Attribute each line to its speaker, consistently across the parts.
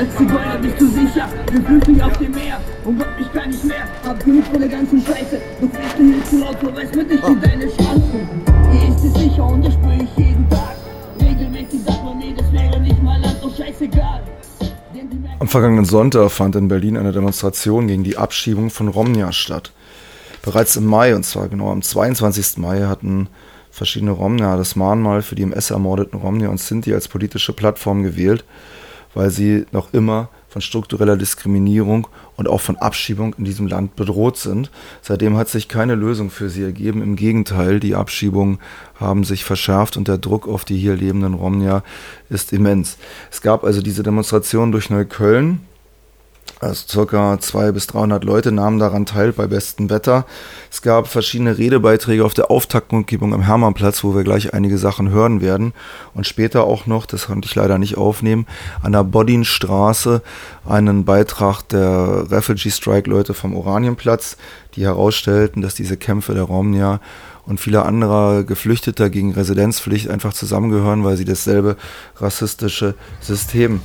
Speaker 1: Als Zigeuner bist du sicher, wir flüchten auf dem Meer. Und Gott, ich kann nicht mehr, hab genug von der ganzen Scheiße. Du fährst hier zu laut, verweist mir nicht in deine Chancen. Hier ist es sicher und das spüre ich jeden Tag. Regelmäßig sagt man mir, das wäre nicht mal Land, doch scheißegal.
Speaker 2: Am vergangenen Sonntag fand in Berlin eine Demonstration gegen die Abschiebung von Romnia statt. Bereits im Mai, und zwar genau am 22. Mai, hatten verschiedene Romnia das Mahnmal für die im S ermordeten Romnia und Sinti als politische Plattform gewählt, weil sie noch immer von struktureller Diskriminierung und auch von Abschiebung in diesem Land bedroht sind. Seitdem hat sich keine Lösung für sie ergeben. Im Gegenteil, die Abschiebungen haben sich verschärft und der Druck auf die hier lebenden Romnia ist immens. Es gab also diese Demonstration durch Neukölln, also circa 200 bis 300 Leute nahmen daran teil bei bestem Wetter. Es gab verschiedene Redebeiträge auf der Auftaktkundgebung am Hermannplatz, wo wir gleich einige Sachen hören werden. Und später auch noch, das konnte ich leider nicht aufnehmen, an der Bodinstraße einen Beitrag der Refugee Strike Leute vom Oranienplatz, die herausstellten, dass diese Kämpfe der Romnia und viele andere Geflüchteter gegen Residenzpflicht einfach zusammengehören, weil sie dasselbe rassistische System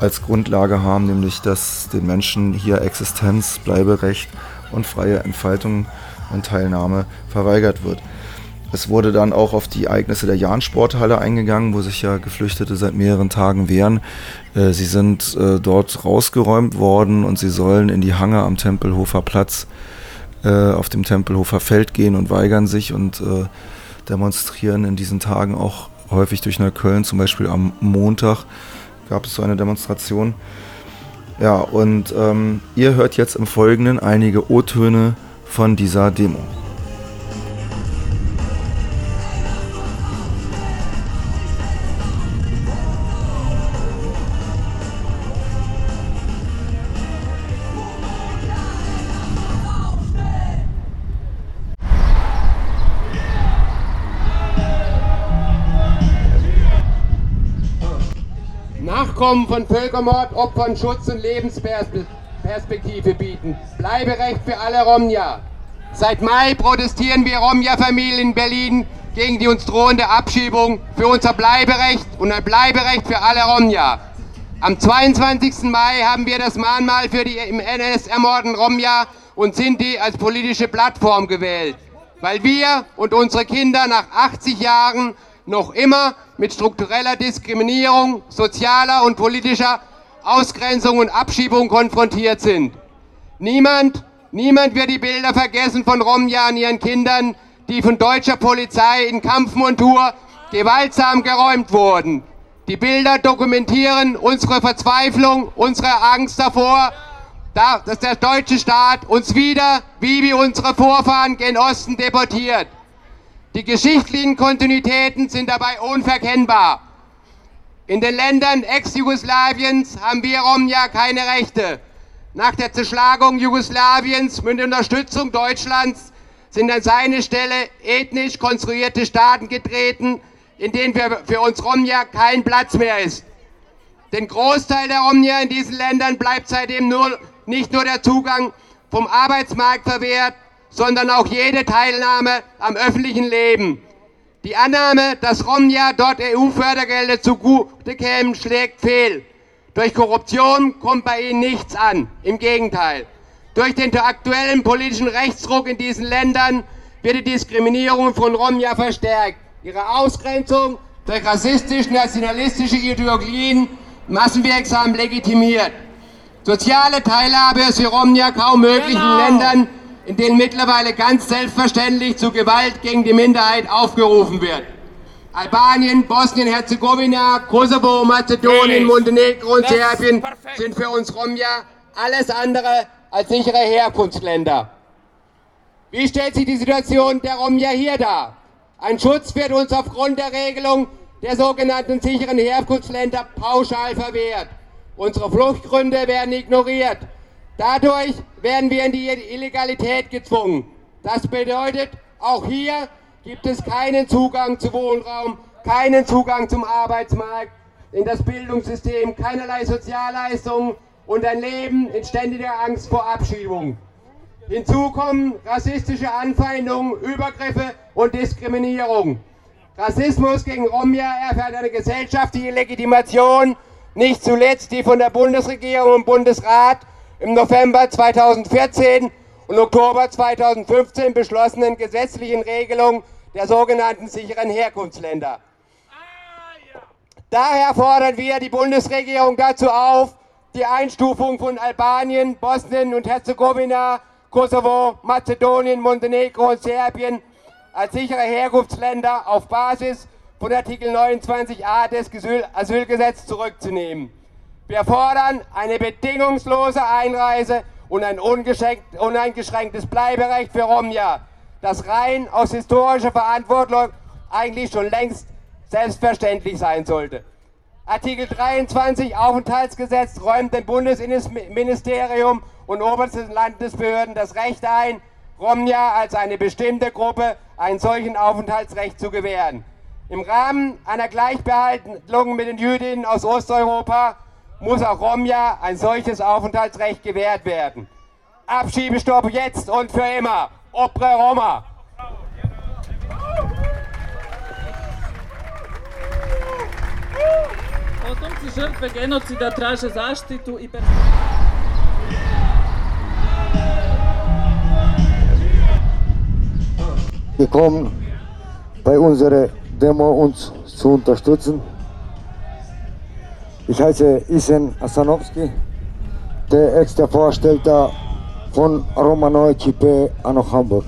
Speaker 2: als Grundlage haben, nämlich dass den Menschen hier Existenz, Bleiberecht und freie Entfaltung und Teilnahme verweigert wird. Es wurde dann auch auf die Ereignisse der Jahn-Sporthalle eingegangen, wo sich ja Geflüchtete seit mehreren Tagen wehren. Äh, sie sind äh, dort rausgeräumt worden und sie sollen in die Hange am Tempelhofer Platz äh, auf dem Tempelhofer Feld gehen und weigern sich und demonstrieren in diesen Tagen auch häufig durch Neukölln, zum Beispiel am Montag gab es so eine Demonstration. Ja, und ähm, ihr hört jetzt im Folgenden einige O-Töne von dieser Demo.
Speaker 3: Nachkommen von Völkermord, Opfern Schutz und Lebensperspektive bieten. Bleiberecht für alle Romja. Seit Mai protestieren wir Romja-Familien in Berlin gegen die uns drohende Abschiebung für unser Bleiberecht und ein Bleiberecht für alle Romja. Am 22. Mai haben wir das Mahnmal für die im NS ermordeten Romja und Sinti als politische Plattform gewählt, weil wir und unsere Kinder nach 80 Jahren noch immer mit struktureller Diskriminierung, sozialer und politischer Ausgrenzung und Abschiebung konfrontiert sind. Niemand, niemand wird die Bilder vergessen von Romja und ihren Kindern, die von deutscher Polizei in Kampfmontur gewaltsam geräumt wurden. Die Bilder dokumentieren unsere Verzweiflung, unsere Angst davor, dass der deutsche Staat uns wieder, wie wir unsere Vorfahren gen Osten deportiert. Die geschichtlichen Kontinuitäten sind dabei unverkennbar. In den Ländern Ex-Jugoslawiens haben wir Romja keine Rechte. Nach der Zerschlagung Jugoslawiens mit Unterstützung Deutschlands sind an seine Stelle ethnisch konstruierte Staaten getreten, in denen für, für uns Romja kein Platz mehr ist. Den Großteil der Romja in diesen Ländern bleibt seitdem nur, nicht nur der Zugang vom Arbeitsmarkt verwehrt, sondern auch jede Teilnahme am öffentlichen Leben. Die Annahme, dass Romja dort EU-Fördergelder zugute kämen, schlägt fehl. Durch Korruption kommt bei ihnen nichts an. Im Gegenteil. Durch den aktuellen politischen Rechtsdruck in diesen Ländern wird die Diskriminierung von Romja verstärkt. Ihre Ausgrenzung durch rassistisch-nationalistische Ideologien massenwirksam legitimiert. Soziale Teilhabe ist für Romja kaum möglich genau. in Ländern, in denen mittlerweile ganz selbstverständlich zu Gewalt gegen die Minderheit aufgerufen wird. Albanien, Bosnien-Herzegowina, Kosovo, Mazedonien, Montenegro und Serbien sind für uns Romja alles andere als sichere Herkunftsländer. Wie stellt sich die Situation der Romja hier dar? Ein Schutz wird uns aufgrund der Regelung der sogenannten sicheren Herkunftsländer pauschal verwehrt. Unsere Fluchtgründe werden ignoriert. Dadurch werden wir in die Illegalität gezwungen. Das bedeutet, auch hier gibt es keinen Zugang zu Wohnraum, keinen Zugang zum Arbeitsmarkt, in das Bildungssystem, keinerlei Sozialleistungen und ein Leben in ständiger Angst vor Abschiebung. Hinzu kommen rassistische Anfeindungen, Übergriffe und Diskriminierung. Rassismus gegen Romja erfährt eine gesellschaftliche Legitimation Nicht zuletzt die von der Bundesregierung und Bundesrat im November 2014 und Oktober 2015 beschlossenen gesetzlichen Regelungen der sogenannten sicheren Herkunftsländer. Daher fordern wir die Bundesregierung dazu auf, die Einstufung von Albanien, Bosnien und Herzegowina, Kosovo, Mazedonien, Montenegro und Serbien als sichere Herkunftsländer auf Basis von Artikel 29a des Asylgesetzes zurückzunehmen. Wir fordern eine bedingungslose Einreise und ein uneingeschränktes Bleiberecht für Romja, das rein aus historischer Verantwortung eigentlich schon längst selbstverständlich sein sollte. Artikel 23 Aufenthaltsgesetz räumt dem Bundesministerium und obersten Landesbehörden das Recht ein, Romja als eine bestimmte Gruppe einen solchen Aufenthaltsrecht zu gewähren. Im Rahmen einer Gleichbehandlung mit den Jüdinnen aus Osteuropa muss auch Romja ein solches Aufenthaltsrecht gewährt werden. Abschiebestopp jetzt und für immer. Opre Roma.
Speaker 4: Potomci žrtve genocida traže zaštitu i
Speaker 5: gekommen, bei unserer Demo uns zu unterstützen. Ich heiße Isen Asanowski, der extra Vorstellter von Romanoj Čipe Ano Hamburg.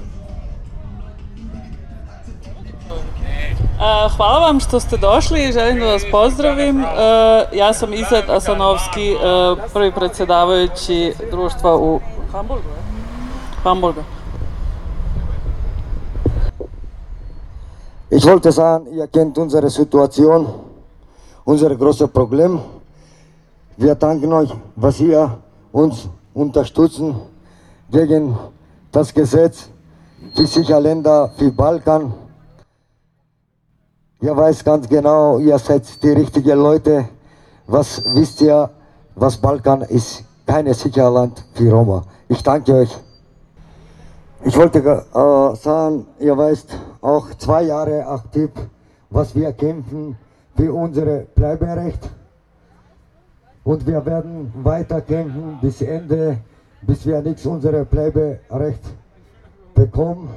Speaker 4: Hvala vam što ste došli i želim da vas pozdravim. Ja sam Izet Asanovski, prvi predsjedavajući društva u Hamburgu. Hamburgu.
Speaker 5: Ich wollte sagen, ihr kennt unsere Situation, unser großes Problem. Wir danken euch, was ihr uns unterstützen gegen das Gesetz für sicher Länder, für Balkan. Ihr weiß ganz genau, ihr seid die richtigen Leute. Was wisst ihr, was Balkan ist? Keine sichere Land für Roma. Ich danke euch. Ich wollte äh, sagen, ihr weißt, auch zwei Jahre aktiv, was wir kämpfen für unser Bleiberecht. Und wir werden weiter kämpfen bis Ende, bis wir nichts unser Bleiberecht bekommen.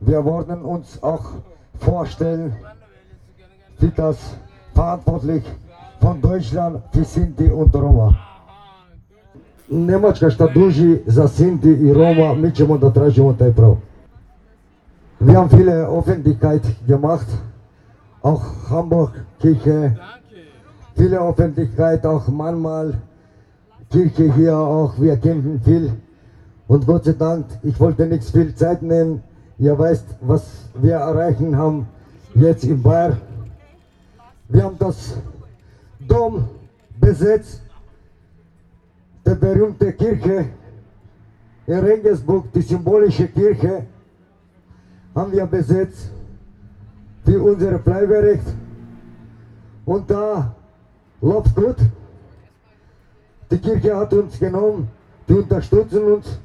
Speaker 5: Wir wollen uns auch vorstellen, wie das verantwortlich von Deutschland für Sinti und Roma. Njemačka šta duži za Sinti i Roma, mi ćemo da tražimo taj prav. Wir haben viele Öffentlichkeit gemacht, auch Hamburg Kirche, viele Öffentlichkeit, auch manchmal Kirche hier auch, wir kämpfen viel. Und Gott sei Dank, ich wollte nichts viel Zeit nehmen. Ihr weißt, was wir erreichen haben jetzt in Bayern. Wir haben das Dom besetzt der berühmte Kirche in Regensburg, die symbolische Kirche, haben wir besetzt für unser Bleiberecht. Und da läuft gut. Die Kirche hat uns genommen, die unterstützen uns.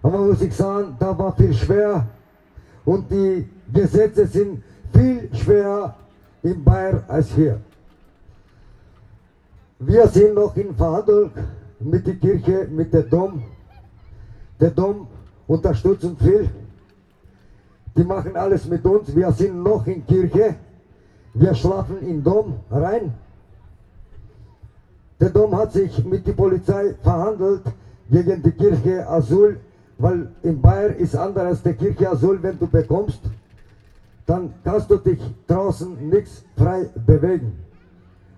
Speaker 5: Aber muss ich sagen, da war viel schwer. Und die Gesetze sind viel schwerer in Bayern als hier. Wir sind noch in Verhandlung mit der Kirche, mit der Dom. Der Dom unterstützt uns viel. Die machen alles mit uns. Wir sind noch in Kirche. Wir schlafen in Dom rein. Der Dom hat sich mit der Polizei verhandelt gegen die Kirche Asyl, weil in Bayern ist anders als der Kirche Asyl, wenn du bekommst, dann kannst du dich draußen nichts frei bewegen.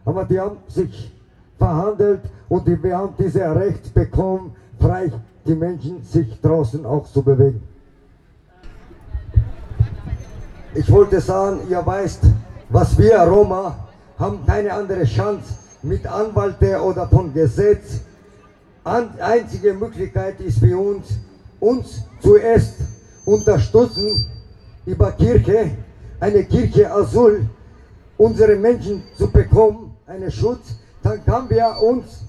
Speaker 5: Aber die haben sich verhandelt und wir haben dieses Recht bekommen, frei die Menschen sich draußen auch zu bewegen. Ich wollte sagen, ihr weißt, was wir Roma haben keine andere Chance mit Anwälte oder von Gesetz. An, einzige Möglichkeit ist für uns, uns zuerst unterstützen über Kirche, eine Kirche Asyl, unsere Menschen zu bekommen, einen Schutz, dann können wir uns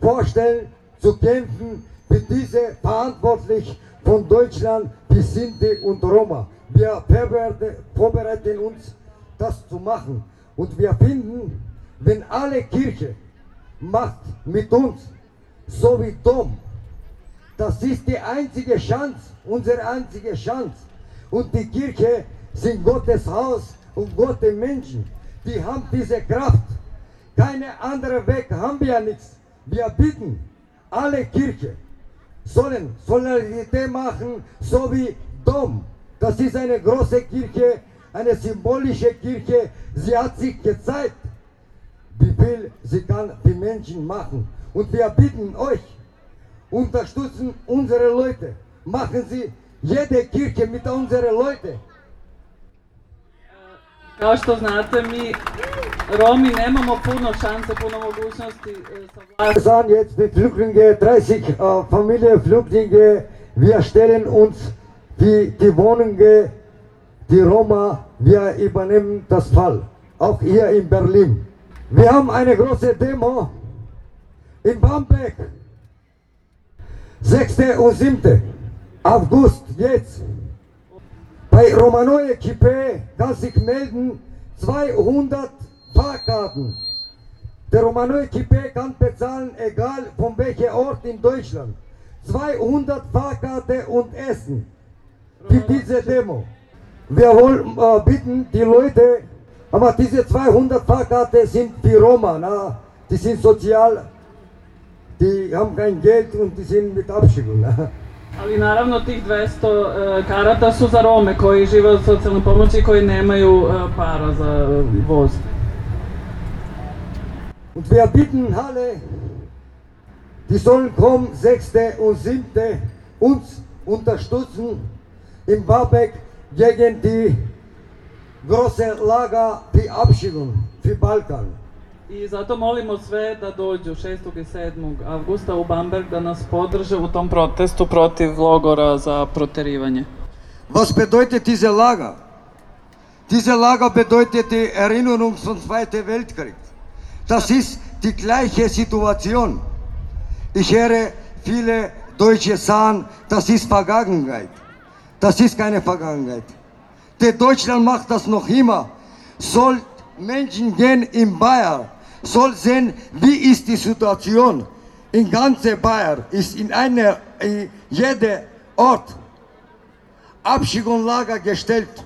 Speaker 5: vorstellen, zu kämpfen für diese verantwortlich von Deutschland bis Sinti und Roma. Wir vorbereiten uns, das zu machen. Und wir finden wenn alle Kirche macht mit uns, so wie Dom, das ist die einzige Chance, unsere einzige Chance. Und die Kirche sind Gottes Haus und Gottes Menschen. Die haben diese Kraft. Keine andere Weg haben wir nichts. Wir bitten alle Kirche sollen Solidarität machen, so wie Dom. Das ist eine große Kirche, eine symbolische Kirche. Sie hat sich gezeigt, wie viel sie kann für Menschen machen. Und wir bitten euch, unterstützen unsere Leute. Machen Sie jede Kirche mit unseren Leuten.
Speaker 4: Kao što znate, mi Romi nemamo puno šanse, puno mogućnosti e, sa
Speaker 5: Wir sind jetzt die Flüchtlinge, 30 äh, Familienflüchtlinge. Wir stellen uns die, die die Roma, wir übernehmen das Fall. Auch hier in Berlin. Wir haben eine große Demo in Bamberg. 6. und 7. August, jetzt. Bei Romanoje Kippe kann sich melden 200 Fahrkarten. Der Romanoje Kippe kann bezahlen, egal von welchem Ort in Deutschland. 200 Fahrkarten und Essen für diese Demo. Wir wollen äh, bitten, die Leute, aber diese 200 Fahrkarten sind für Roma, na, die sind sozial, die haben kein Geld und die sind mit Abschiebung. Na.
Speaker 4: Ali naravno tih 200 e, karata su za Rome koji žive od socijalne pomoći i koji nemaju e, para za e, voz.
Speaker 5: Und wir bitten alle, die sollen kommen, 6. und 7. uns unterstützen in Warbeck gegen die große Lager für Abschiebung für Balkan.
Speaker 4: I zato molimo sve da dođu 6. i 7. avgusta u Bamberg da nas podrže u tom protestu protiv logora za proterivanje.
Speaker 5: Was bedeutet diese Lager? Diese Lager bedeutet die Erinnerung zum Zweiten Weltkrieg. Das ist die gleiche Situation. Ich höre viele Deutsche sagen, das ist Vergangenheit. Das ist keine Vergangenheit. Der Deutschland macht das noch immer. Soll Menschen gehen in Bayern, soll sehen, wie ist die Situation. In ganze Bayern ist in einer, in jeder Ort Abschiebungslager gestellt.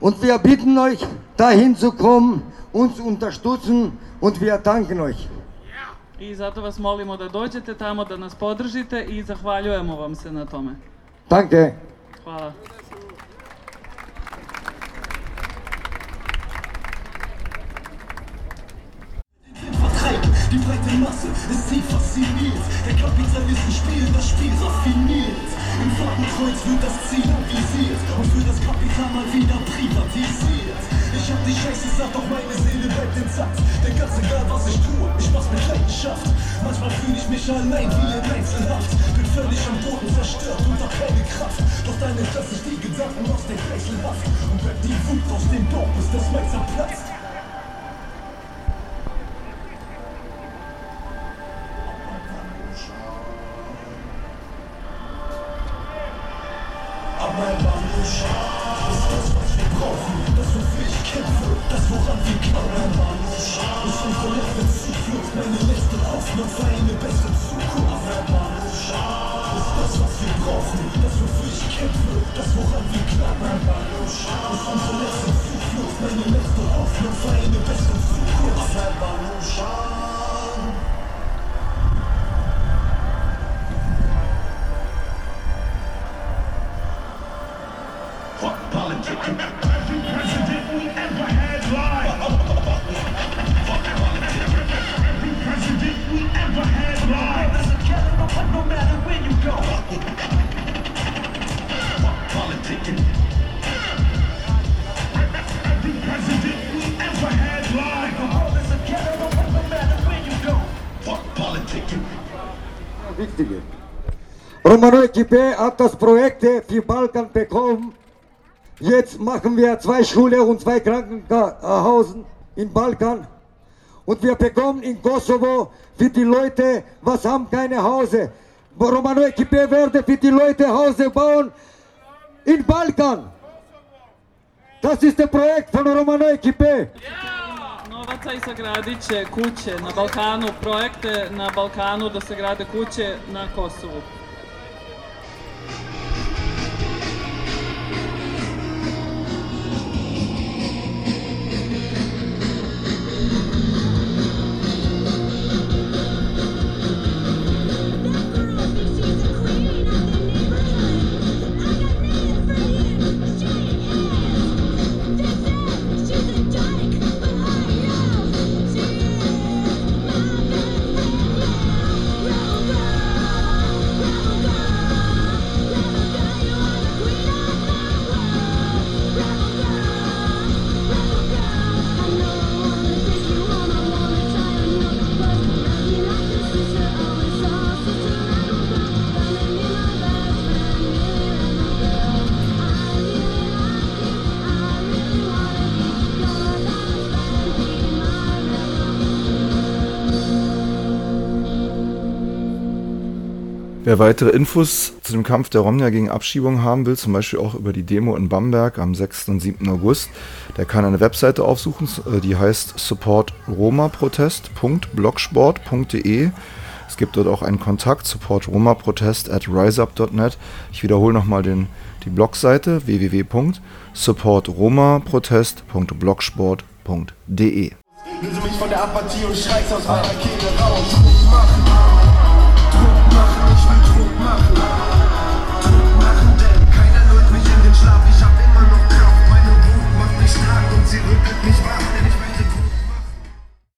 Speaker 5: Und wir bitten euch, dahin zu kommen, uns unterstützen und wir danken euch.
Speaker 4: I zato vas molimo da dođete tamo, da nas podržite i zahvaljujemo vam se na tome.
Speaker 5: Danke.
Speaker 4: Hvala.
Speaker 6: Die breite Masse ist sie fasziniert. Der Kapitalismus spielt das Spiel raffiniert. Im Fadenkreuz wird das Ziel avisiert und für das Kapital mal wieder privatisiert. Ich hab die Scheiße satt, doch meine Seele bleibt intakt. Denn ganz egal was ich tue, ich mach's mit Leidenschaft. Manchmal fühle ich mich allein wie in Einzelhaft. Bin völlig am Boden zerstört und hab keine Kraft. Doch dann entlasse ich die Gedanken aus der Geiselhaft und werd die Wut aus dem Bauch, bis das Mai zerplatzt. Aber Baluscha ist das, was wir brauchen. Das, wofür ich kämpfe, das, woran wir glauben. Baluscha ist unsere letzte Zuflucht, meine letzte Hoffnung für eine bessere Zukunft. Aber Baluscha ist das, was wir brauchen. Das, wofür ich kämpfe, das, woran wir glauben. Baluscha ist unsere letzte Zuflucht, meine letzte Hoffnung für eine bessere Zukunft. Aber Baluscha Fuck politics. Every president we ever had lied. Fuck politics. Every president we ever had lied. There's a killer, but no matter where you go. Fuck politics. Every president we ever had lied. The world is a killer, but no matter where you go. Fuck politics.
Speaker 5: Wichtige. Romano Equipe hat das Projekt für Balkan bekommen. Jetzt machen wir zwei Schulen und zwei Krankenhausen in Balkan. Und wir bekommen in Kosovo für die Leute, was haben keine Hause. Romano Equipe werde für die Leute Hause bauen in Balkan. Das ist das Projekt von Romano Equipe.
Speaker 7: novaca i sagradit će kuće na Balkanu, projekte na Balkanu da se grade kuće na Kosovu.
Speaker 2: Wer weitere Infos zu dem Kampf der Romnia gegen Abschiebung haben will, zum Beispiel auch über die Demo in Bamberg am 6. und 7. August, der kann eine Webseite aufsuchen, äh, die heißt supportromaprotest.blogsport.de. Es gibt dort auch einen Kontakt, supportromaprotest at riseup.net. Ich wiederhole nochmal die Blogseite www.supportromaprotest.blogsport.de.
Speaker 6: Löse mich von der Apathie und schreib's aus meiner Kehle raus. my food.